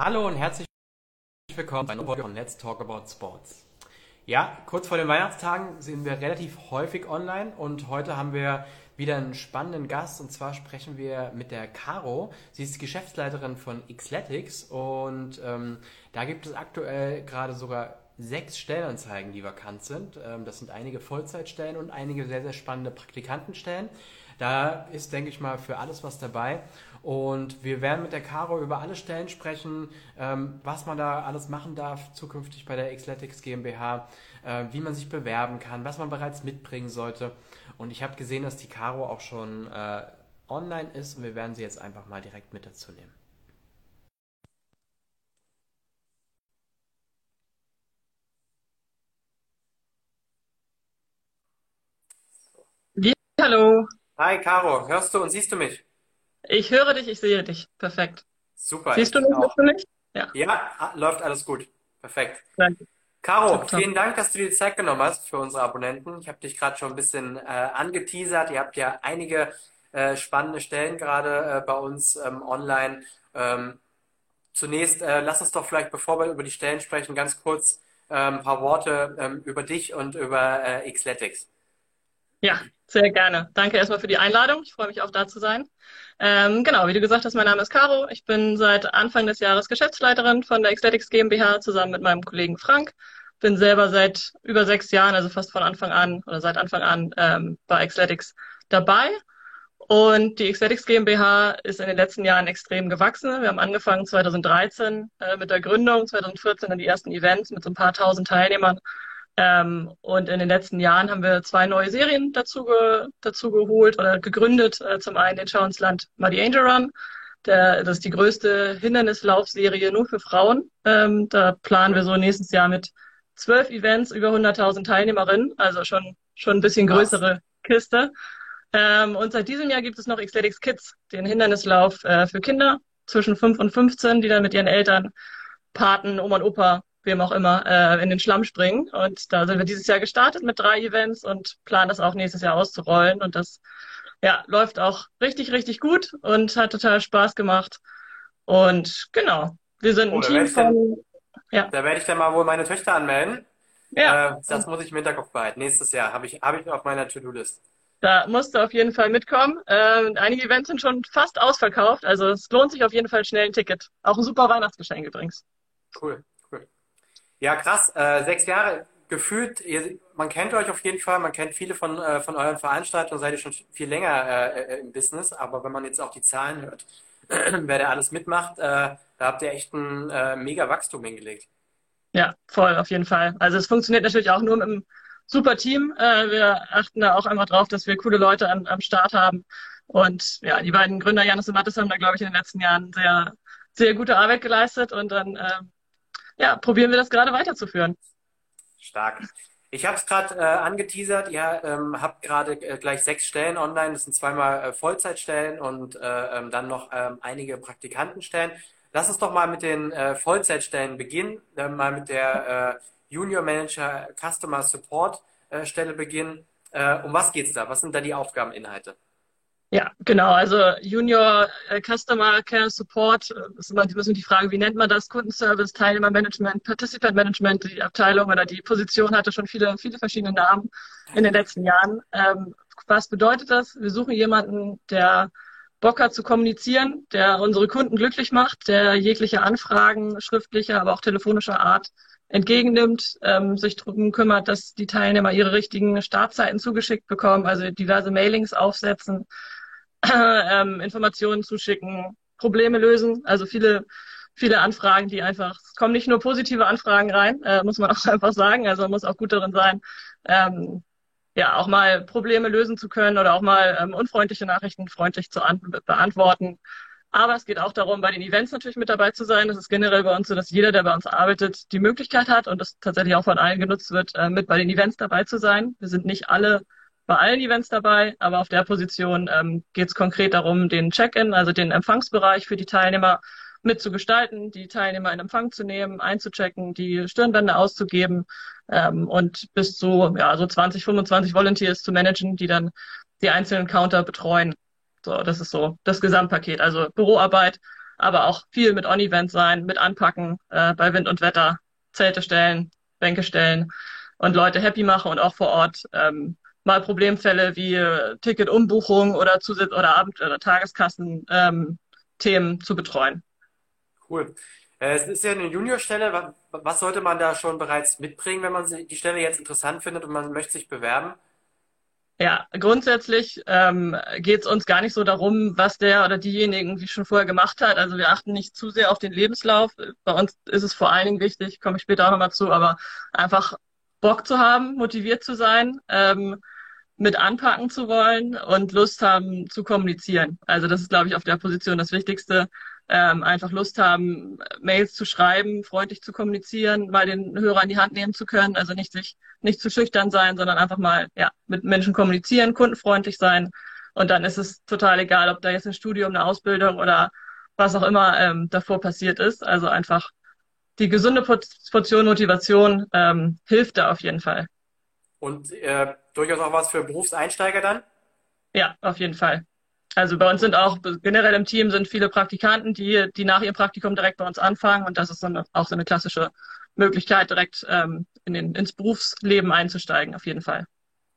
Hallo und herzlich willkommen bei einer Folge von Let's Talk About Sports. Ja, kurz vor den Weihnachtstagen sind wir relativ häufig online und heute haben wir wieder einen spannenden Gast und zwar sprechen wir mit der Caro. Sie ist Geschäftsleiterin von Xletics und ähm, da gibt es aktuell gerade sogar sechs Stellenanzeigen, die vakant sind. Ähm, das sind einige Vollzeitstellen und einige sehr, sehr spannende Praktikantenstellen. Da ist, denke ich mal, für alles was dabei. Und wir werden mit der Caro über alle Stellen sprechen, ähm, was man da alles machen darf zukünftig bei der Xletics GmbH, äh, wie man sich bewerben kann, was man bereits mitbringen sollte. Und ich habe gesehen, dass die Caro auch schon äh, online ist und wir werden sie jetzt einfach mal direkt mit dazu nehmen. Hallo. Hi Caro, hörst du und siehst du mich? Ich höre dich, ich sehe dich. Perfekt. Super. Siehst du mich, auch. mich? Ja. Ja, ah, läuft alles gut. Perfekt. Danke. Caro, Top, top. vielen Dank, dass du dir die Zeit genommen hast für unsere Abonnenten. Ich habe dich gerade schon ein bisschen äh, angeteasert. Ihr habt ja einige äh, spannende Stellen gerade äh, bei uns ähm, online. Ähm, zunächst, äh, lass uns doch vielleicht, bevor wir über die Stellen sprechen, ganz kurz ähm, ein paar Worte ähm, über dich und über äh, Xletics. Ja, sehr gerne. Danke erstmal für die Einladung. Ich freue mich auch da zu sein. Ähm, genau, wie du gesagt hast, mein Name ist Caro. Ich bin seit Anfang des Jahres Geschäftsleiterin von der Xletics GmbH zusammen mit meinem Kollegen Frank. Bin selber seit über sechs Jahren, also fast von Anfang an oder seit Anfang an ähm, bei Xletics dabei. Und die Xletics GmbH ist in den letzten Jahren extrem gewachsen. Wir haben angefangen 2013 äh, mit der Gründung, 2014 dann die ersten Events mit so ein paar tausend Teilnehmern ähm, und in den letzten Jahren haben wir zwei neue Serien dazu, ge dazu geholt oder gegründet. Äh, zum einen den Schau ins Land Muddy Angel Run. Der, das ist die größte Hindernislaufserie nur für Frauen. Ähm, da planen wir so nächstes Jahr mit zwölf Events über 100.000 Teilnehmerinnen, also schon, schon ein bisschen größere Kiste. Ähm, und seit diesem Jahr gibt es noch Xletics Kids, den Hindernislauf äh, für Kinder zwischen 5 und 15, die dann mit ihren Eltern, Paten, Oma und Opa wem auch immer, äh, in den Schlamm springen. Und da sind wir dieses Jahr gestartet mit drei Events und planen das auch nächstes Jahr auszurollen. Und das ja, läuft auch richtig, richtig gut und hat total Spaß gemacht. Und genau, wir sind Oh, ein Team von, ja, da werde ich dann mal wohl meine Töchter anmelden. ja, Äh, das muss ich im Hinterkopf behalten. Nächstes Jahr habe ich, habe ich auf meiner To-Do-List. da musst du auf jeden Fall mitkommen. Ähm, einige Events sind schon fast ausverkauft, also es lohnt sich auf jeden Fall schnell ein Ticket. Auch ein super Weihnachtsgeschenk übrigens. Cool. Ja, krass. Äh, sechs Jahre gefühlt. Ihr, man kennt euch auf jeden Fall. Man kennt viele von, äh, von euren Veranstaltungen. Seid ihr schon viel länger äh, äh, im Business. Aber wenn man jetzt auch die Zahlen hört, wer da alles mitmacht, äh, da habt ihr echt ein äh, mega Wachstum hingelegt. Ja, voll, auf jeden Fall. Also es funktioniert natürlich auch nur mit einem super Team. Äh, wir achten da auch einfach drauf, dass wir coole Leute an, am Start haben. Und ja, die beiden Gründer, Janis und Mathis, haben da, glaube ich, in den letzten Jahren sehr, sehr gute Arbeit geleistet. Und dann, äh, ja, probieren wir das gerade weiterzuführen. Stark. Ich habe es gerade äh, angeteasert. Ihr ähm, habt gerade äh, gleich sechs Stellen online. Das sind zweimal äh, Vollzeitstellen und äh, ähm, dann noch ähm, einige Praktikantenstellen. Lass uns doch mal mit den äh, Vollzeitstellen beginnen. Mal mit der äh, Junior Manager Customer Support Stelle beginnen. Um was geht's da? Was sind da die Aufgabeninhalte? Ja, genau. Also Junior äh, Customer Care Support äh, ist immer die, die Frage, wie nennt man das? Kundenservice, Teilnehmermanagement, Participant Management. Die Abteilung oder die Position hatte schon viele, viele verschiedene Namen in den letzten Jahren. Ähm, was bedeutet das? Wir suchen jemanden, der Bock hat zu kommunizieren, der unsere Kunden glücklich macht, der jegliche Anfragen schriftlicher, aber auch telefonischer Art entgegennimmt, ähm, sich darum kümmert, dass die Teilnehmer ihre richtigen Startzeiten zugeschickt bekommen, also diverse Mailings aufsetzen, ähm, Informationen zuschicken, Probleme lösen. Also viele, viele Anfragen, die einfach, es kommen nicht nur positive Anfragen rein, äh, muss man auch einfach sagen. Also man muss auch gut darin sein, ähm, ja, auch mal Probleme lösen zu können oder auch mal ähm, unfreundliche Nachrichten freundlich zu an beantworten. Aber es geht auch darum, bei den Events natürlich mit dabei zu sein. Das ist generell bei uns so, dass jeder, der bei uns arbeitet, die Möglichkeit hat und das tatsächlich auch von allen genutzt wird, äh, mit bei den Events dabei zu sein. Wir sind nicht alle bei allen Events dabei, aber auf der Position ähm, geht es konkret darum, den Check-in, also den Empfangsbereich für die Teilnehmer mitzugestalten, die Teilnehmer in Empfang zu nehmen, einzuchecken, die Stirnbänder auszugeben ähm, und bis zu ja, so 20, 25 Volunteers zu managen, die dann die einzelnen Counter betreuen. So, das ist so das Gesamtpaket. Also Büroarbeit, aber auch viel mit On-Event sein, mit anpacken, äh, bei Wind und Wetter, Zelte stellen, Bänke stellen und Leute happy machen und auch vor Ort ähm, mal Problemfälle wie äh, Ticketumbuchung oder Zusatz oder Abend- oder Tageskassen ähm, Themen zu betreuen. Cool. Äh, es ist ja eine Juniorstelle. Was sollte man da schon bereits mitbringen, wenn man die Stelle jetzt interessant findet und man möchte sich bewerben? Ja, grundsätzlich ähm, geht es uns gar nicht so darum, was der oder diejenigen wie schon vorher gemacht hat. Also wir achten nicht zu sehr auf den Lebenslauf. Bei uns ist es vor allen Dingen wichtig, komme ich später auch nochmal zu, aber einfach Bock zu haben, motiviert zu sein, ähm, mit anpacken zu wollen und Lust haben zu kommunizieren. Also das ist, glaube ich, auf der Position das Wichtigste. Ähm, einfach Lust haben, Mails zu schreiben, freundlich zu kommunizieren, mal den Hörer in die Hand nehmen zu können. Also nicht sich nicht zu schüchtern sein, sondern einfach mal ja mit Menschen kommunizieren, kundenfreundlich sein. Und dann ist es total egal, ob da jetzt ein Studium, eine Ausbildung oder was auch immer ähm, davor passiert ist. Also einfach die gesunde Portion Motivation ähm, hilft da auf jeden Fall. Und äh, durchaus auch was für Berufseinsteiger dann? Ja, auf jeden Fall. Also bei uns sind auch generell im Team sind viele Praktikanten, die, die nach ihrem Praktikum direkt bei uns anfangen und das ist eine, auch so eine klassische Möglichkeit, direkt ähm, in den, ins Berufsleben einzusteigen, auf jeden Fall.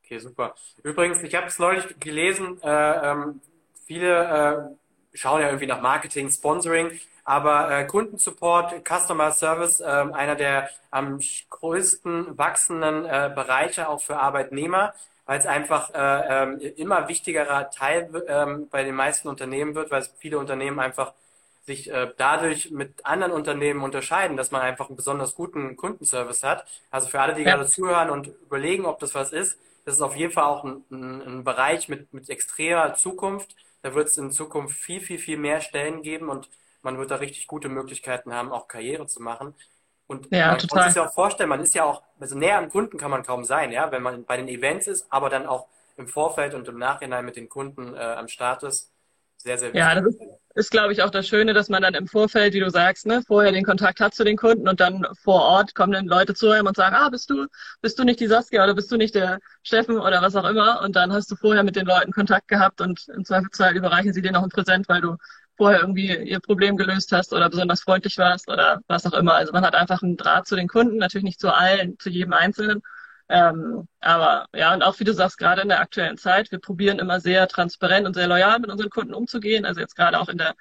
Okay, super. Übrigens, ich habe es neulich gelesen, äh, ähm, viele äh, schauen ja irgendwie nach Marketing, Sponsoring aber äh, Kundensupport, Customer Service, äh, einer der am größten wachsenden äh, Bereiche auch für Arbeitnehmer, weil es einfach äh, äh, immer wichtigerer Teil äh, bei den meisten Unternehmen wird, weil viele Unternehmen einfach sich äh, dadurch mit anderen Unternehmen unterscheiden, dass man einfach einen besonders guten Kundenservice hat. Also für alle, die ja. gerade zuhören und überlegen, ob das was ist, das ist auf jeden Fall auch ein, ein, ein Bereich mit, mit extremer Zukunft. Da wird es in Zukunft viel, viel, viel mehr Stellen geben und man wird da richtig gute Möglichkeiten haben, auch Karriere zu machen. Und ja, man total. kann sich ja auch vorstellen, man ist ja auch, also näher am Kunden kann man kaum sein, ja, wenn man bei den Events ist, aber dann auch im Vorfeld und im Nachhinein mit den Kunden äh, am Start ist. Sehr, sehr wichtig. Ja, das ist, ist glaube ich, auch das Schöne, dass man dann im Vorfeld, wie du sagst, ne, vorher den Kontakt hat zu den Kunden und dann vor Ort kommen dann Leute zu einem und sagen, ah, bist du, bist du nicht die Saskia oder bist du nicht der Steffen oder was auch immer? Und dann hast du vorher mit den Leuten Kontakt gehabt und im Zweifelsfall überreichen sie dir noch ein Präsent, weil du vorher irgendwie ihr Problem gelöst hast oder besonders freundlich warst oder was auch immer. Also man hat einfach einen Draht zu den Kunden, natürlich nicht zu allen, zu jedem Einzelnen. Ähm, aber ja, und auch wie du sagst, gerade in der aktuellen Zeit, wir probieren immer sehr transparent und sehr loyal mit unseren Kunden umzugehen. Also jetzt gerade auch in der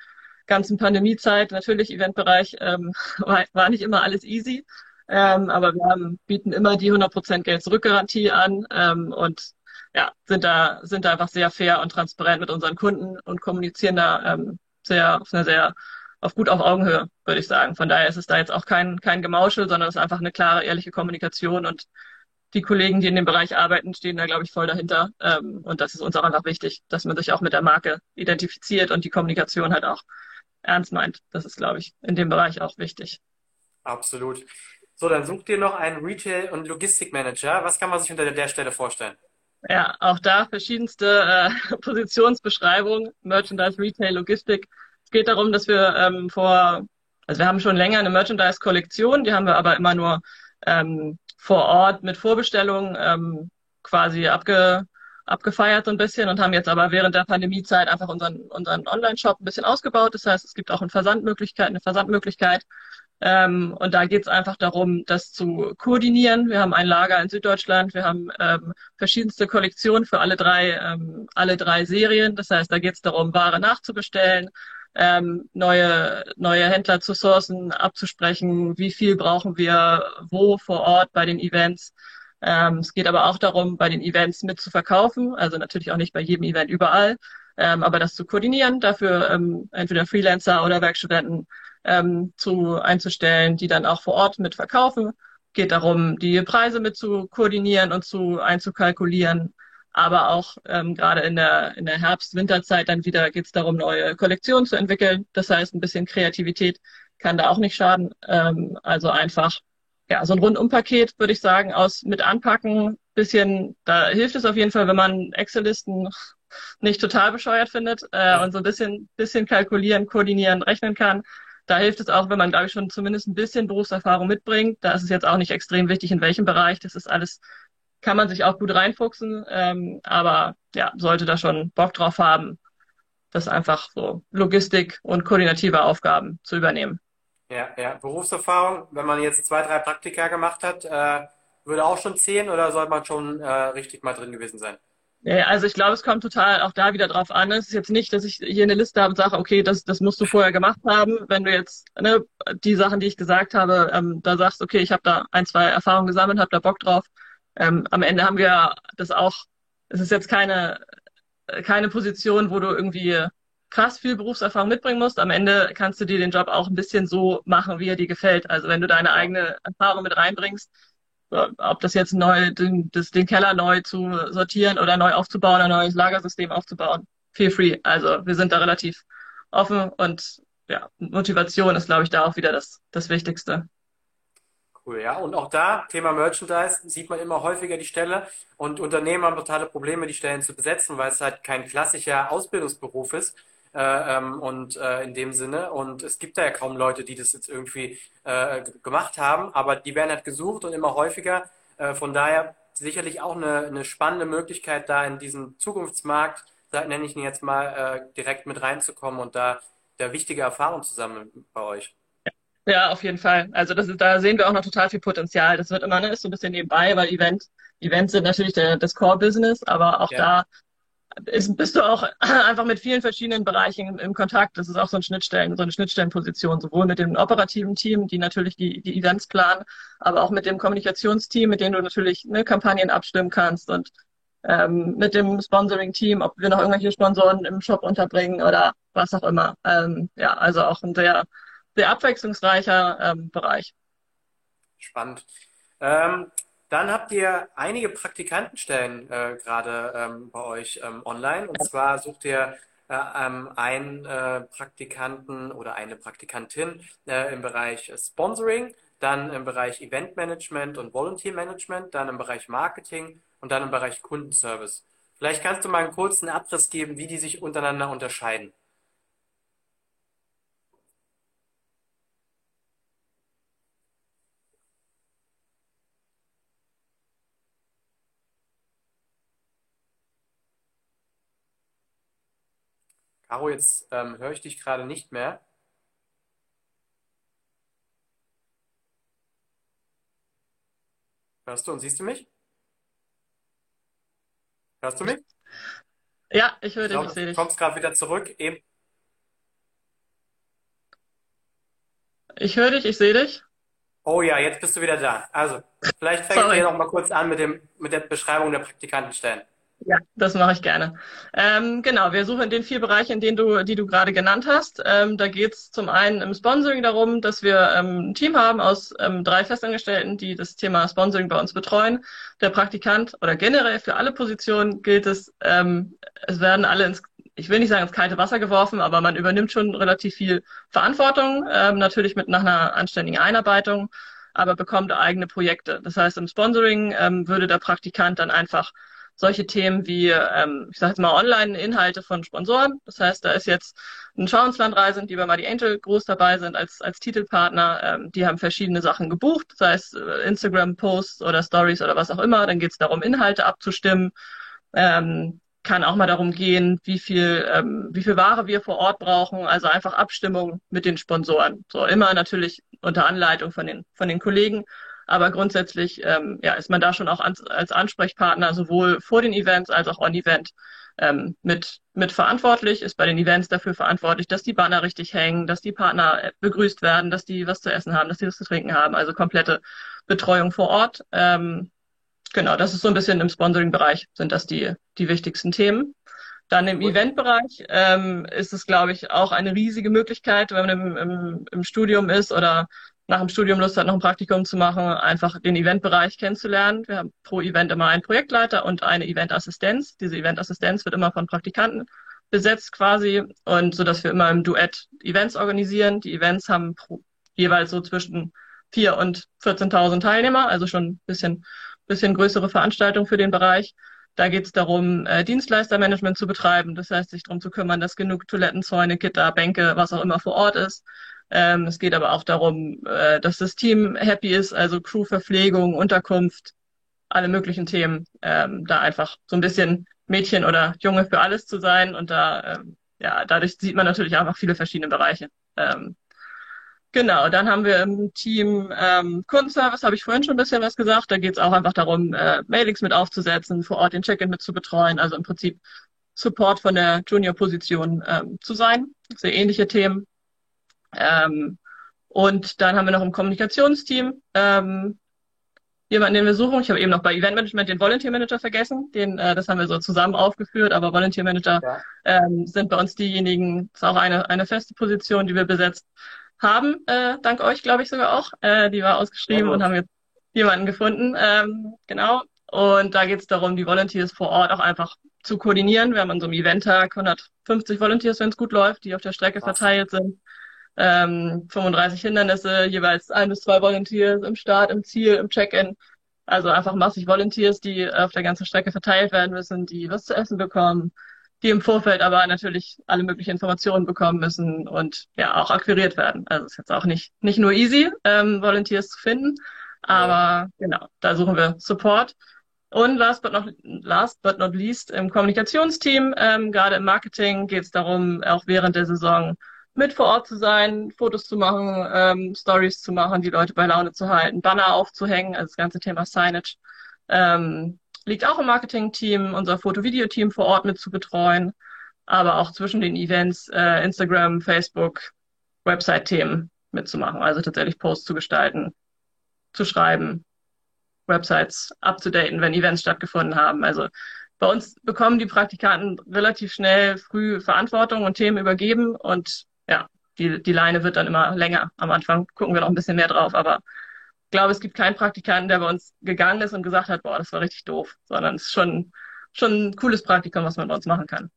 ganzen Pandemiezeit, natürlich Eventbereich ähm, war, war nicht immer alles easy. Ähm, aber wir haben, bieten immer die 100% Geld-Zurück-Garantie an ähm, und ja, sind da, sind da einfach sehr fair und transparent mit unseren Kunden und kommunizieren da ähm, sehr, auf einer sehr, auf gut auf Augenhöhe, würde ich sagen. Von daher ist es da jetzt auch kein, kein Gemauschel, sondern es ist einfach eine klare, ehrliche Kommunikation und die Kollegen, die in dem Bereich arbeiten, stehen da, glaube ich, voll dahinter. Ähm, und das ist uns auch einfach wichtig, dass man sich auch mit der Marke identifiziert und die Kommunikation halt auch ernst meint. Das ist, glaube ich, in dem Bereich auch wichtig. Absolut. So, dann sucht ihr noch einen Retail- und Logistikmanager. Was kann man sich unter der Stelle vorstellen? Ja, auch da verschiedenste äh, Positionsbeschreibungen, Merchandise, Retail, Logistik. Es geht darum, dass wir ähm, vor, also wir haben schon länger eine Merchandise-Kollektion, die haben wir aber immer nur ähm, vor Ort mit Vorbestellungen ähm, quasi abge, abgefeiert so ein bisschen und haben jetzt aber während der Pandemiezeit einfach unseren, unseren Online-Shop ein bisschen ausgebaut. Das heißt, es gibt auch eine Versandmöglichkeit, eine Versandmöglichkeit ähm, und da geht es einfach darum, das zu koordinieren. Wir haben ein Lager in Süddeutschland, wir haben ähm, verschiedenste Kollektionen für alle drei, ähm, alle drei Serien. Das heißt, da geht es darum, Ware nachzubestellen, ähm, neue, neue Händler zu sourcen, abzusprechen, wie viel brauchen wir wo vor Ort bei den Events. Ähm, es geht aber auch darum, bei den Events mitzuverkaufen, also natürlich auch nicht bei jedem Event überall, ähm, aber das zu koordinieren, dafür ähm, entweder Freelancer oder Werkstudenten ähm, zu einzustellen, die dann auch vor Ort mit verkaufen. Geht darum, die Preise mit zu koordinieren und zu einzukalkulieren. Aber auch ähm, gerade in der, in der Herbst-Winterzeit dann wieder geht es darum, neue Kollektionen zu entwickeln. Das heißt, ein bisschen Kreativität kann da auch nicht schaden. Ähm, also einfach ja, so ein Rundumpaket, würde ich sagen, aus mit anpacken, bisschen, da hilft es auf jeden Fall, wenn man Excel-Listen nicht total bescheuert findet äh, und so ein bisschen, bisschen kalkulieren, koordinieren, rechnen kann. Da hilft es auch, wenn man, glaube ich, schon zumindest ein bisschen Berufserfahrung mitbringt. Da ist es jetzt auch nicht extrem wichtig, in welchem Bereich. Das ist alles, kann man sich auch gut reinfuchsen. Ähm, aber ja, sollte da schon Bock drauf haben. das einfach so Logistik und koordinative Aufgaben zu übernehmen. Ja, ja. Berufserfahrung, wenn man jetzt zwei, drei Praktika gemacht hat, äh, würde auch schon zählen oder soll man schon äh, richtig mal drin gewesen sein? Ja, also ich glaube, es kommt total auch da wieder drauf an. Es ist jetzt nicht, dass ich hier eine Liste habe und sage, okay, das, das musst du vorher gemacht haben. Wenn du jetzt ne, die Sachen, die ich gesagt habe, ähm, da sagst, okay, ich habe da ein, zwei Erfahrungen gesammelt, habe da Bock drauf. Ähm, am Ende haben wir das auch, es ist jetzt keine, keine Position, wo du irgendwie krass viel Berufserfahrung mitbringen musst. Am Ende kannst du dir den Job auch ein bisschen so machen, wie er dir gefällt. Also wenn du deine eigene Erfahrung mit reinbringst, ob das jetzt neu, den, das, den Keller neu zu sortieren oder neu aufzubauen, ein neues Lagersystem aufzubauen. Feel free. Also wir sind da relativ offen und ja, Motivation ist, glaube ich, da auch wieder das, das Wichtigste. Cool, ja. Und auch da, Thema Merchandise, sieht man immer häufiger die Stelle. Und Unternehmen haben totale Probleme, die Stellen zu besetzen, weil es halt kein klassischer Ausbildungsberuf ist. Äh, ähm, und äh, in dem Sinne. Und es gibt da ja kaum Leute, die das jetzt irgendwie äh, gemacht haben, aber die werden halt gesucht und immer häufiger. Äh, von daher sicherlich auch eine, eine spannende Möglichkeit, da in diesen Zukunftsmarkt, da nenne ich ihn jetzt mal, äh, direkt mit reinzukommen und da, da wichtige Erfahrungen zu sammeln bei euch. Ja, auf jeden Fall. Also das ist, da sehen wir auch noch total viel Potenzial. Das wird immer, ne, ist so ein bisschen nebenbei, weil Event, Events sind natürlich der, das Core-Business, aber auch ja. da ist, bist du auch einfach mit vielen verschiedenen Bereichen im, im, Kontakt. Das ist auch so eine Schnittstellen, so eine Schnittstellenposition, sowohl mit dem operativen Team, die natürlich die, die Events planen, aber auch mit dem Kommunikationsteam, mit dem du natürlich ne, Kampagnen abstimmen kannst und ähm, mit dem Sponsoring-Team, ob wir noch irgendwelche Sponsoren im Shop unterbringen oder was auch immer. Ähm, ja, also auch ein sehr, sehr abwechslungsreicher ähm, Bereich. Spannend. Ähm, dann habt ihr einige Praktikantenstellen äh, gerade ähm, bei euch ähm, online. Und zwar sucht ihr äh, ähm, einen äh, Praktikanten oder eine Praktikantin äh, im Bereich Sponsoring, dann im Bereich Event Management und Volunteer Management, dann im Bereich Marketing und dann im Bereich Kundenservice. Vielleicht kannst du mal einen kurzen Abriss geben, wie die sich untereinander unterscheiden. Caro, jetzt ähm, höre ich dich gerade nicht mehr. Hörst du und siehst du mich? Hörst du mich? Ja, ich höre dich, ich, ich sehe dich. Du kommst gerade wieder zurück. Eben. Ich höre dich, ich sehe dich. Oh ja, jetzt bist du wieder da. Also, vielleicht fängt ihr noch mal kurz an mit, dem, mit der Beschreibung der Praktikantenstellen. Ja, das mache ich gerne. Ähm, genau, wir suchen in den vier Bereichen, in denen du, die du gerade genannt hast. Ähm, da geht es zum einen im Sponsoring darum, dass wir ähm, ein Team haben aus ähm, drei Festangestellten, die das Thema Sponsoring bei uns betreuen. Der Praktikant oder generell für alle Positionen gilt es, ähm, es werden alle ins, ich will nicht sagen ins kalte Wasser geworfen, aber man übernimmt schon relativ viel Verantwortung, ähm, natürlich mit nach einer anständigen Einarbeitung, aber bekommt eigene Projekte. Das heißt, im Sponsoring würde der Praktikant dann einfach solche Themen wie, ähm, ich sage jetzt mal, Online-Inhalte von Sponsoren. Das heißt, da ist jetzt ein Schau ins Land Reisen, die bei Mighty Angel groß dabei sind als, als Titelpartner. Ähm, die haben verschiedene Sachen gebucht, sei es äh, Instagram-Posts oder Stories oder was auch immer. Dann geht es darum, Inhalte abzustimmen. Ähm, kann auch mal darum gehen, wie viel, ähm, wie viel Ware wir vor Ort brauchen, also einfach Abstimmung mit den Sponsoren. So immer natürlich unter Anleitung von den, von den Kollegen aber grundsätzlich ähm, ja, ist man da schon auch als, als Ansprechpartner sowohl vor den Events als auch on-Event ähm, mit, mit verantwortlich, ist bei den Events dafür verantwortlich, dass die Banner richtig hängen, dass die Partner äh, begrüßt werden, dass die was zu essen haben, dass die was zu trinken haben, also komplette Betreuung vor Ort. Ähm, genau, das ist so ein bisschen im Sponsoring-Bereich sind das die, die wichtigsten Themen. Dann im Eventbereich ähm, ist es, glaube ich, auch eine riesige Möglichkeit, wenn man im, im, im Studium ist oder nach dem Studium Lust hat, noch ein Praktikum zu machen, einfach den Eventbereich kennenzulernen. Wir haben pro Event immer einen Projektleiter und eine Eventassistenz. Diese Eventassistenz wird immer von Praktikanten besetzt quasi und so, dass wir immer im Duett Events organisieren. Die Events haben pro, jeweils so zwischen 4 und 14.000 Teilnehmer, also schon ein bisschen, bisschen größere Veranstaltung für den Bereich. Da geht es darum, äh, Dienstleistermanagement zu betreiben. Das heißt, sich darum zu kümmern, dass genug Toiletten, Zäune, Gitter, Bänke, was auch immer vor Ort ist. Ähm, es geht aber auch darum, äh, dass das Team happy ist, also Crew, Verpflegung, Unterkunft, alle möglichen Themen. Ähm, da einfach so ein bisschen Mädchen oder Junge für alles zu sein und da ähm, ja, dadurch sieht man natürlich noch viele verschiedene Bereiche. Ähm, Genau, dann haben wir im Team ähm, Kundenservice, habe ich vorhin schon ein bisschen was gesagt. Da geht es auch einfach darum, äh, Mailings mit aufzusetzen, vor Ort den Check-in mit zu betreuen, also im Prinzip Support von der Junior-Position ähm, zu sein. Sehr ähnliche Themen. Ähm, und dann haben wir noch im Kommunikationsteam ähm, jemanden, den wir suchen. Ich habe eben noch bei Event Management den Volunteer Manager vergessen. Den, äh, das haben wir so zusammen aufgeführt, aber Volunteer Manager ja. ähm, sind bei uns diejenigen, das ist auch eine, eine feste Position, die wir besetzt haben, äh, dank euch, glaube ich sogar auch. Äh, die war ausgeschrieben ja, und haben jetzt jemanden gefunden. Ähm, genau. Und da geht es darum, die Volunteers vor Ort auch einfach zu koordinieren. Wir haben an so einem Event-Tag 150 Volunteers, wenn es gut läuft, die auf der Strecke Was? verteilt sind. Ähm, 35 Hindernisse, jeweils ein bis zwei Volunteers im Start, im Ziel, im Check-in. Also einfach massig Volunteers, die auf der ganzen Strecke verteilt werden müssen, die was zu essen bekommen, die im Vorfeld aber natürlich alle möglichen Informationen bekommen müssen und ja auch akquiriert werden. Also es ist jetzt auch nicht, nicht nur easy, ähm, Volunteers zu finden, aber ja. genau, da suchen wir Support. Und last but not, last but not least im Kommunikationsteam, ähm, gerade im Marketing geht es darum, auch während der Saison mit vor Ort zu sein, Fotos zu machen, ähm, Stories zu machen, die Leute bei Laune zu halten, Banner aufzuhängen, also das ganze Thema Signage. Ähm, liegt auch im Marketing-Team, unser Foto-Video-Team vor Ort mit zu betreuen, aber auch zwischen den Events, äh, Instagram, Facebook, Website-Themen mitzumachen, also tatsächlich Posts zu gestalten, zu schreiben, Websites abzudaten, wenn Events stattgefunden haben. Also bei uns bekommen die Praktikanten relativ schnell früh Verantwortung und Themen übergeben und ja, die, die Leine wird dann immer länger. Am Anfang gucken wir noch ein bisschen mehr drauf, aber glaube, es gibt keinen Praktikanten, der bei uns gegangen ist und gesagt hat, boah, das war richtig doof, sondern es ist schon, schon ein cooles Praktikum, was man bei uns machen kann.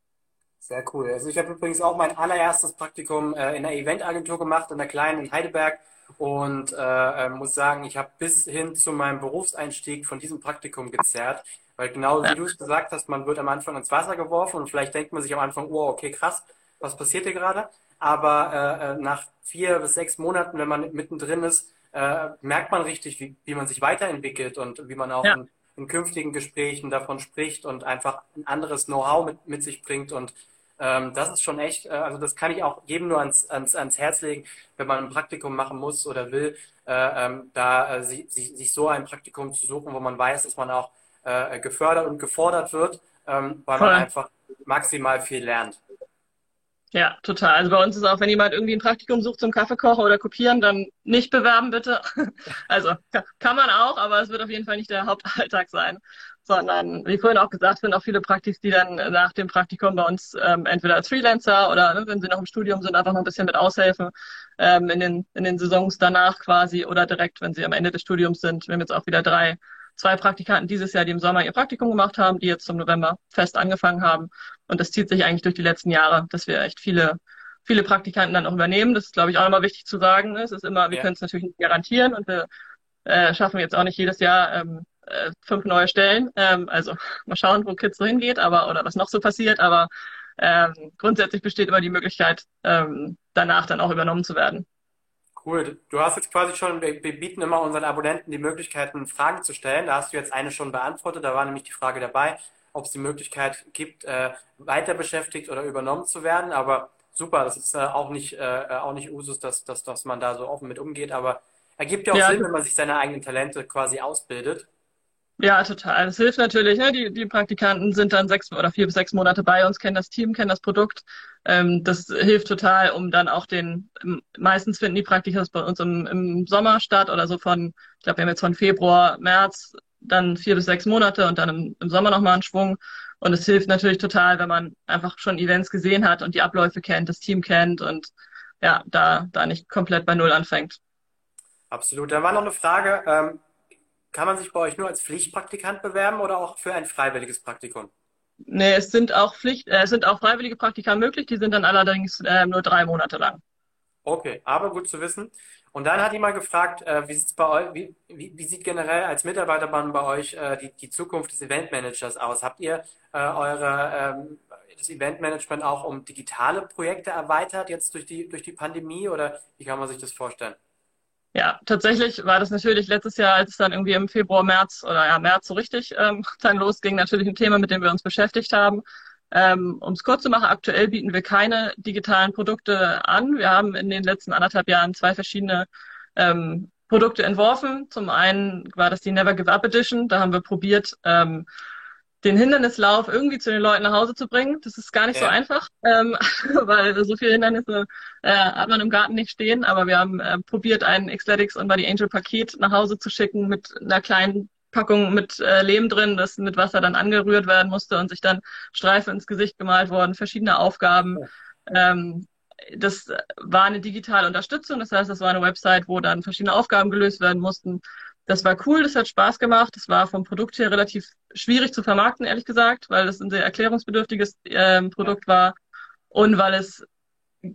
Sehr cool. Also ich habe übrigens auch mein allererstes Praktikum äh, in einer Eventagentur gemacht, in der kleinen in Heidelberg. Und äh, äh, muss sagen, ich habe bis hin zu meinem Berufseinstieg von diesem Praktikum gezerrt. Weil genau wie ja. du es gesagt hast, man wird am Anfang ins Wasser geworfen und vielleicht denkt man sich am Anfang, oh, okay, krass, was passiert hier gerade? Aber äh, äh nach vier bis sechs Monaten, wenn man mittendrin ist, äh, merkt man richtig, wie, wie man sich weiterentwickelt und wie man auch ja. in, in, künftigen Gesprächen davon spricht und einfach ein anderes Know-how mit, mit sich bringt. Und ähm, das ist schon echt, äh, also das kann ich auch jedem nur ans, ans, ans Herz legen, wenn man ein Praktikum machen muss oder will, äh, ähm, da äh, sich, sich so ein Praktikum zu suchen, wo man weiß, dass man auch gefördert und gefordert wird, ähm, weil Voll. man einfach maximal viel lernt. Ja, total. Also bei uns ist auch, wenn jemand irgendwie ein Praktikum sucht zum Kaffeekocher oder kopieren, dann nicht bewerben bitte. Also kann man auch, aber es wird auf jeden Fall nicht der Hauptalltag sein, sondern wie vorhin auch gesagt, sind auch viele Praktis, die dann nach dem Praktikum bei uns ähm, entweder als Freelancer oder ne, wenn sie noch im Studium sind, einfach noch ein bisschen mit aushelfen ähm, in den in den Saisons danach quasi oder direkt, wenn sie am Ende des Studiums sind. Wir haben jetzt auch wieder drei zwei Praktikanten dieses Jahr, die im Sommer ihr Praktikum gemacht haben, die jetzt zum November fest angefangen haben. Und das zieht sich eigentlich durch die letzten Jahre, dass wir echt viele, viele Praktikanten dann auch übernehmen. Das ist, glaube ich, auch nochmal wichtig zu sagen. Es ist immer, wir ja. können es natürlich nicht garantieren und wir äh, schaffen jetzt auch nicht jedes Jahr ähm, äh, fünf neue Stellen. Ähm, also mal schauen, wo Kids so hingeht, aber oder was noch so passiert. Aber ähm, grundsätzlich besteht immer die Möglichkeit, ähm, danach dann auch übernommen zu werden. Cool. Du hast jetzt quasi schon, wir bieten immer unseren Abonnenten die Möglichkeiten, Fragen zu stellen. Da hast du jetzt eine schon beantwortet. Da war nämlich die Frage dabei, ob es die Möglichkeit gibt, äh, weiter beschäftigt oder übernommen zu werden. Aber super, das ist äh, auch nicht, äh, auch nicht Usus, dass, dass, dass man da so offen mit umgeht. Aber ergibt ja auch ja, Sinn, wenn man sich seine eigenen Talente quasi ausbildet. Ja, total. Das hilft natürlich. Ne? Die, die Praktikanten sind dann sechs oder vier bis sechs Monate bei uns, kennen das Team, kennen das Produkt. Ähm, das hilft total, um dann auch den, meistens finden die Praktika bei uns im, im Sommer statt oder so von, ich glaube, wir haben jetzt von Februar, März, dann vier bis sechs Monate und dann im, im Sommer nochmal einen Schwung. Und es hilft natürlich total, wenn man einfach schon Events gesehen hat und die Abläufe kennt, das Team kennt und ja, da, da nicht komplett bei Null anfängt. Absolut. Dann war noch eine Frage. Ähm kann man sich bei euch nur als Pflichtpraktikant bewerben oder auch für ein freiwilliges Praktikum? Nee, es sind auch Pflicht, äh, es sind auch freiwillige Praktika möglich, die sind dann allerdings äh, nur drei Monate lang. Okay, aber gut zu wissen. Und dann hat jemand gefragt, äh, wie, sieht's bei euch, wie, wie, wie, sieht generell als Mitarbeiterbahn bei euch äh, die, die, Zukunft des Eventmanagers aus? Habt ihr äh, eure, ähm, das Eventmanagement auch um digitale Projekte erweitert jetzt durch die, durch die Pandemie oder wie kann man sich das vorstellen? Ja, tatsächlich war das natürlich letztes Jahr, als es dann irgendwie im Februar, März oder ja, März so richtig ähm, dann losging, natürlich ein Thema, mit dem wir uns beschäftigt haben. Ähm, um es kurz zu machen, aktuell bieten wir keine digitalen Produkte an. Wir haben in den letzten anderthalb Jahren zwei verschiedene ähm, Produkte entworfen. Zum einen war das die Never Give Up Edition. Da haben wir probiert, ähm, den Hindernislauf irgendwie zu den Leuten nach Hause zu bringen. Das ist gar nicht ja. so einfach, ähm, weil so viele Hindernisse äh, hat man im Garten nicht stehen. Aber wir haben äh, probiert, ein Xletics und Body Angel Paket nach Hause zu schicken mit einer kleinen Packung mit äh, Lehm drin, das mit Wasser dann angerührt werden musste und sich dann Streife ins Gesicht gemalt worden, verschiedene Aufgaben. Ähm, das war eine digitale Unterstützung, das heißt, das war eine Website, wo dann verschiedene Aufgaben gelöst werden mussten. Das war cool, das hat Spaß gemacht. Das war vom Produkt her relativ schwierig zu vermarkten, ehrlich gesagt, weil es ein sehr erklärungsbedürftiges äh, Produkt war und weil es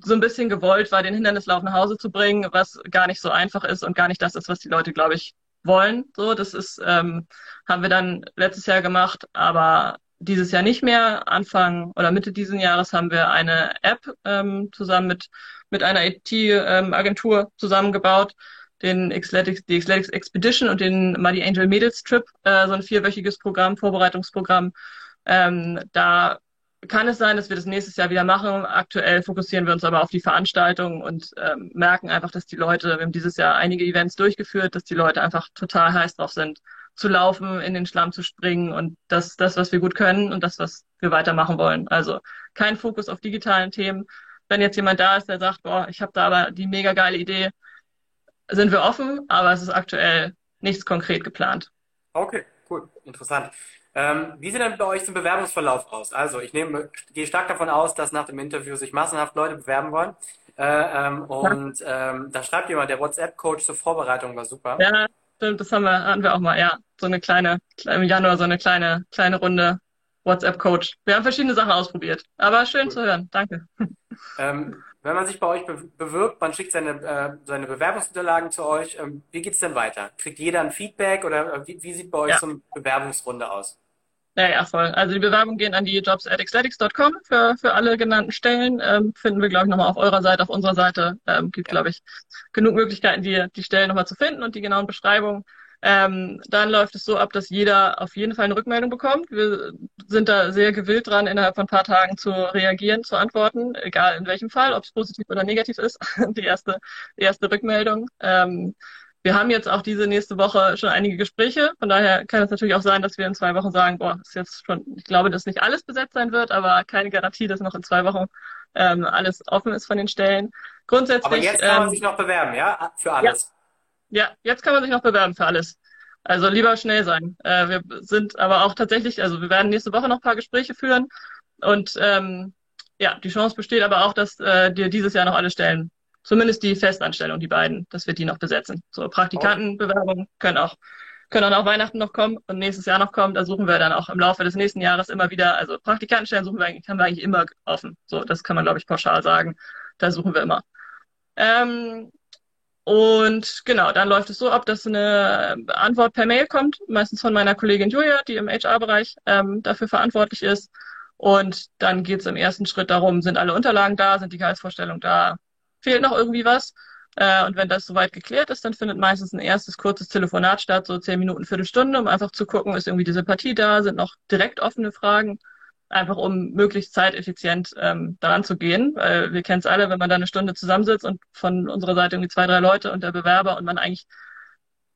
so ein bisschen gewollt war, den Hindernislauf nach Hause zu bringen, was gar nicht so einfach ist und gar nicht das ist, was die Leute, glaube ich, wollen. So, das ist, ähm, haben wir dann letztes Jahr gemacht, aber dieses Jahr nicht mehr. Anfang oder Mitte diesen Jahres haben wir eine App ähm, zusammen mit, mit einer IT-Agentur ähm, zusammengebaut, den Xletics, die Xletics Expedition und den Muddy Angel Mädels Trip, äh, so ein vierwöchiges Programm, Vorbereitungsprogramm. Ähm, da kann es sein, dass wir das nächstes Jahr wieder machen. Aktuell fokussieren wir uns aber auf die Veranstaltung und ähm, merken einfach, dass die Leute, wir haben dieses Jahr einige Events durchgeführt, dass die Leute einfach total heiß drauf sind, zu laufen, in den Schlamm zu springen und das, das, was wir gut können und das, was wir weitermachen wollen. Also kein Fokus auf digitalen Themen. Wenn jetzt jemand da ist, der sagt, boah, ich habe da aber die mega geile Idee, sind wir offen, aber es ist aktuell nichts konkret geplant. Okay, cool, interessant. Ähm, wie sieht denn bei euch ein Bewerbungsverlauf aus? Also ich nehme, gehe stark davon aus, dass nach dem Interview sich massenhaft Leute bewerben wollen. Äh, ähm, und ähm, da schreibt jemand, der WhatsApp-Coach zur Vorbereitung war super. Ja, stimmt, das haben wir, hatten wir auch mal, ja. So eine kleine, im Januar so eine kleine, kleine Runde WhatsApp-Coach. Wir haben verschiedene Sachen ausprobiert. Aber schön cool. zu hören. Danke. Ähm, wenn man sich bei euch bewirbt, man schickt seine, äh, seine Bewerbungsunterlagen zu euch, ähm, wie geht's denn weiter? Kriegt jeder ein Feedback oder äh, wie, wie, sieht bei euch ja. so eine Bewerbungsrunde aus? Ja, ja, voll. Also die Bewerbungen gehen an die jobs at für, für alle genannten Stellen. Ähm, finden wir, glaube ich, nochmal auf eurer Seite, auf unserer Seite. Ähm, gibt, ja. glaube ich, genug Möglichkeiten, die, die Stellen nochmal zu finden und die genauen Beschreibungen. Ähm, dann läuft es so ab, dass jeder auf jeden Fall eine Rückmeldung bekommt. Wir sind da sehr gewillt dran, innerhalb von ein paar Tagen zu reagieren, zu antworten, egal in welchem Fall, ob es positiv oder negativ ist. die erste, die erste Rückmeldung. Ähm, wir haben jetzt auch diese nächste Woche schon einige Gespräche. Von daher kann es natürlich auch sein, dass wir in zwei Wochen sagen, boah, ist jetzt schon, ich glaube, dass nicht alles besetzt sein wird, aber keine Garantie, dass noch in zwei Wochen ähm, alles offen ist von den Stellen. Grundsätzlich. Aber jetzt kann man ähm, sich noch bewerben, ja? Für alles. Ja. Ja, jetzt kann man sich noch bewerben für alles. Also lieber schnell sein. Äh, wir sind aber auch tatsächlich, also wir werden nächste Woche noch ein paar Gespräche führen und ähm, ja, die Chance besteht aber auch, dass äh, dir dieses Jahr noch alle Stellen, zumindest die Festanstellung, die beiden, dass wir die noch besetzen. So Praktikantenbewerbungen können auch können auch Weihnachten noch kommen und nächstes Jahr noch kommen. Da suchen wir dann auch im Laufe des nächsten Jahres immer wieder, also Praktikantenstellen suchen wir eigentlich, haben wir eigentlich immer offen. So, das kann man, glaube ich, pauschal sagen. Da suchen wir immer. Ähm, und genau, dann läuft es so ab, dass eine Antwort per Mail kommt, meistens von meiner Kollegin Julia, die im HR-Bereich ähm, dafür verantwortlich ist. Und dann geht es im ersten Schritt darum, sind alle Unterlagen da, sind die Gehaltsvorstellungen da, fehlt noch irgendwie was. Äh, und wenn das soweit geklärt ist, dann findet meistens ein erstes kurzes Telefonat statt, so zehn Minuten, Viertelstunde, um einfach zu gucken, ist irgendwie diese Partie da, sind noch direkt offene Fragen einfach um möglichst zeiteffizient ähm, daran zu gehen. Weil wir kennen es alle, wenn man da eine Stunde zusammensitzt und von unserer Seite irgendwie zwei, drei Leute und der Bewerber und man eigentlich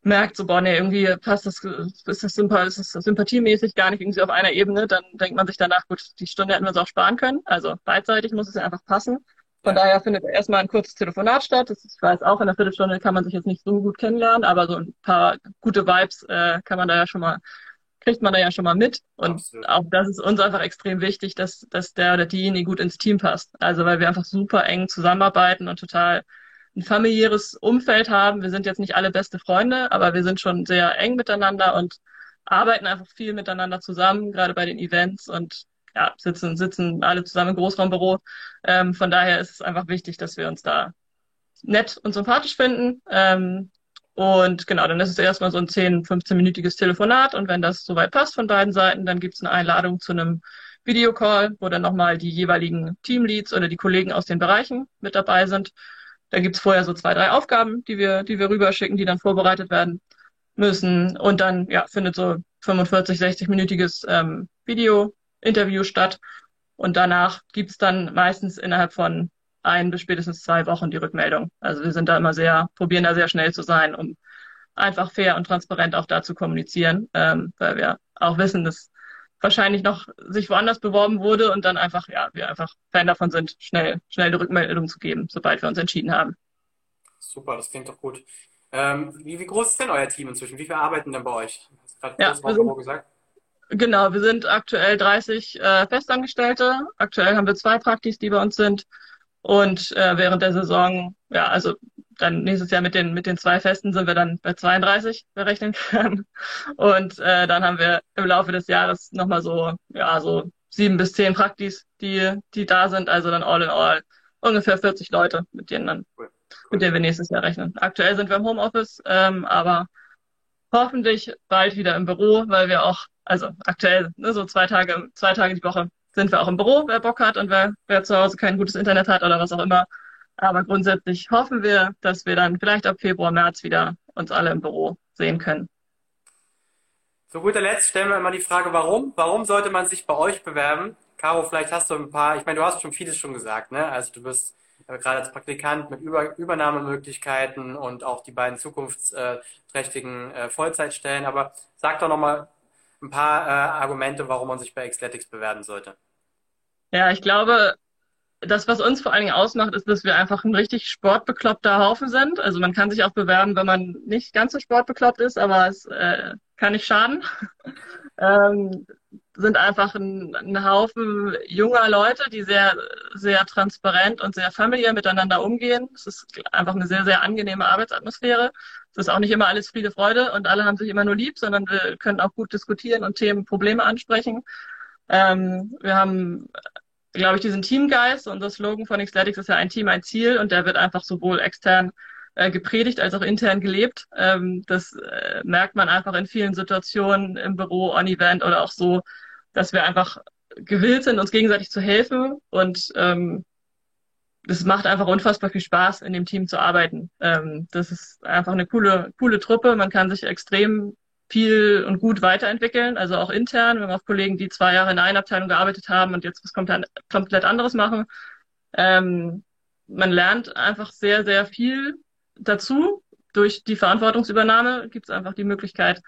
merkt, so, boah, nee, irgendwie passt das, ist das, Sympa ist das sympathiemäßig gar nicht irgendwie auf einer Ebene, dann denkt man sich danach, gut, die Stunde hätten wir uns auch sparen können. Also beidseitig muss es ja einfach passen. Von ja. daher findet erstmal ein kurzes Telefonat statt. Das, ich weiß auch, in einer Viertelstunde kann man sich jetzt nicht so gut kennenlernen, aber so ein paar gute Vibes äh, kann man da ja schon mal kriegt man da ja schon mal mit. Und Absolut. auch das ist uns einfach extrem wichtig, dass, dass der oder diejenige gut ins Team passt. Also weil wir einfach super eng zusammenarbeiten und total ein familiäres Umfeld haben. Wir sind jetzt nicht alle beste Freunde, aber wir sind schon sehr eng miteinander und arbeiten einfach viel miteinander zusammen, gerade bei den Events und ja, sitzen, sitzen alle zusammen im Großraumbüro. Ähm, von daher ist es einfach wichtig, dass wir uns da nett und sympathisch finden. Ähm, und genau, dann ist es erstmal so ein 10, 15-minütiges Telefonat und wenn das soweit passt von beiden Seiten, dann gibt es eine Einladung zu einem Videocall, wo dann nochmal die jeweiligen Teamleads oder die Kollegen aus den Bereichen mit dabei sind. Da gibt's vorher so zwei, drei Aufgaben, die wir, die wir rüberschicken, die dann vorbereitet werden müssen. Und dann ja, findet so 45, 60-minütiges ähm, Video-Interview statt. Und danach gibt's dann meistens innerhalb von ein bis spätestens zwei Wochen die Rückmeldung. Also wir sind da immer sehr, probieren da sehr schnell zu sein, um einfach fair und transparent auch da zu kommunizieren, ähm, weil wir auch wissen, dass wahrscheinlich noch sich woanders beworben wurde und dann einfach, ja, wir einfach Fan davon sind, schnell, schnell die Rückmeldung zu geben, sobald wir uns entschieden haben. Super, das klingt doch gut. Ähm, wie, wie groß ist denn euer Team inzwischen? Wie viele arbeiten denn bei euch? Du hast gerade ja, kurz wir gesagt. Genau, wir sind aktuell 30 äh, Festangestellte. Aktuell haben wir zwei Praktis, die bei uns sind. Und äh, während der Saison, ja, also dann nächstes Jahr mit den, mit den zwei Festen sind wir dann bei 32 berechnen können. Und äh, dann haben wir im Laufe des Jahres nochmal so, ja, so sieben bis zehn Praktis, die, die da sind. Also dann all in all ungefähr 40 Leute, mit denen dann, cool. mit denen wir nächstes Jahr rechnen. Aktuell sind wir im Homeoffice, ähm, aber hoffentlich bald wieder im Büro, weil wir auch also aktuell ne, so zwei Tage, zwei Tage die Woche sind wir auch im Büro, wer Bock hat und wer, wer zu Hause kein gutes Internet hat oder was auch immer. Aber grundsätzlich hoffen wir, dass wir dann vielleicht ab Februar, März wieder uns alle im Büro sehen können. Zu guter Letzt stellen wir immer die Frage, warum? Warum sollte man sich bei euch bewerben? Caro, vielleicht hast du ein paar, ich meine, du hast schon vieles schon gesagt, ne? Also du bist äh, gerade als Praktikant mit Über Übernahmemöglichkeiten und auch die beiden zukunftsträchtigen äh, Vollzeitstellen. Aber sag doch nochmal ein paar äh, Argumente, warum man sich bei Xletics bewerben sollte. Ja, ich glaube, das, was uns vor allen Dingen ausmacht, ist, dass wir einfach ein richtig sportbekloppter Haufen sind. Also man kann sich auch bewerben, wenn man nicht ganz so sportbekloppt ist, aber es äh, kann nicht schaden. ähm, sind einfach ein, ein Haufen junger Leute, die sehr, sehr transparent und sehr familiär miteinander umgehen. Es ist einfach eine sehr, sehr angenehme Arbeitsatmosphäre. Es ist auch nicht immer alles Friede, Freude und alle haben sich immer nur lieb, sondern wir können auch gut diskutieren und Themen, Probleme ansprechen. Ähm, wir haben, glaube ich, diesen Teamgeist das Slogan von Xletics ist ja ein Team, ein Ziel und der wird einfach sowohl extern äh, gepredigt als auch intern gelebt. Ähm, das äh, merkt man einfach in vielen Situationen im Büro, on Event oder auch so, dass wir einfach gewillt sind, uns gegenseitig zu helfen und ähm, das macht einfach unfassbar viel Spaß, in dem Team zu arbeiten. Ähm, das ist einfach eine coole, coole Truppe. Man kann sich extrem viel und gut weiterentwickeln, also auch intern. Wir haben auch Kollegen, die zwei Jahre in einer Abteilung gearbeitet haben und jetzt was komplett, komplett anderes machen. Ähm, man lernt einfach sehr, sehr viel dazu. Durch die Verantwortungsübernahme gibt es einfach die Möglichkeit,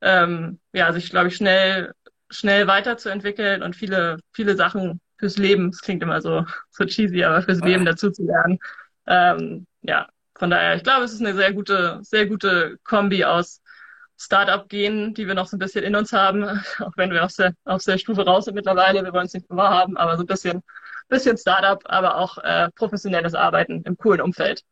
ähm, ja, sich, glaube ich, schnell, schnell weiterzuentwickeln und viele, viele Sachen fürs Leben, es klingt immer so, so cheesy, aber fürs Leben dazu zu lernen. Ähm, ja, von daher, ich glaube, es ist eine sehr gute, sehr gute Kombi aus Startup-Genen, die wir noch so ein bisschen in uns haben, auch wenn wir aus der, aus der Stufe raus sind mittlerweile, wir wollen es nicht mehr haben, aber so ein bisschen, bisschen Startup, aber auch äh, professionelles Arbeiten im coolen Umfeld.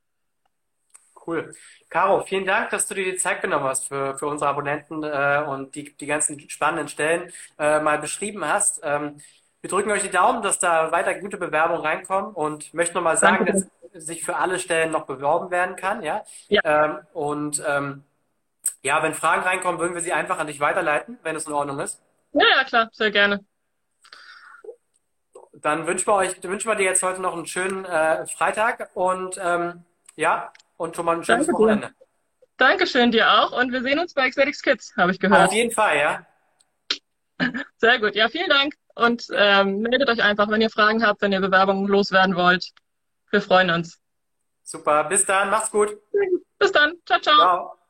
Cool. Caro, vielen Dank, dass du dir die Zeit genommen hast für, für unsere Abonnenten äh, und die, die ganzen spannenden Stellen äh, mal beschrieben hast. Ähm, wir drücken euch die Daumen, dass da weiter gute Bewerbungen reinkommen und möchte nochmal sagen, Danke. dass sich für alle Stellen noch beworben werden kann. Ja. ja. Ähm, und ähm, ja, wenn Fragen reinkommen, würden wir sie einfach an dich weiterleiten, wenn es in Ordnung ist. Ja, ja, klar, sehr gerne. Dann wünschen wir euch, wünschen wir dir jetzt heute noch einen schönen äh, Freitag und ähm, ja, und schon mal ein schönes Danke Wochenende. Dankeschön dir auch und wir sehen uns bei Xedix Kids, habe ich gehört. Auf jeden Fall, ja. Sehr gut. Ja, vielen Dank. Und ähm, meldet euch einfach, wenn ihr Fragen habt, wenn ihr Bewerbungen loswerden wollt. Wir freuen uns. Super. Bis dann. Macht's gut. Bis dann. Ciao, ciao. Ciao.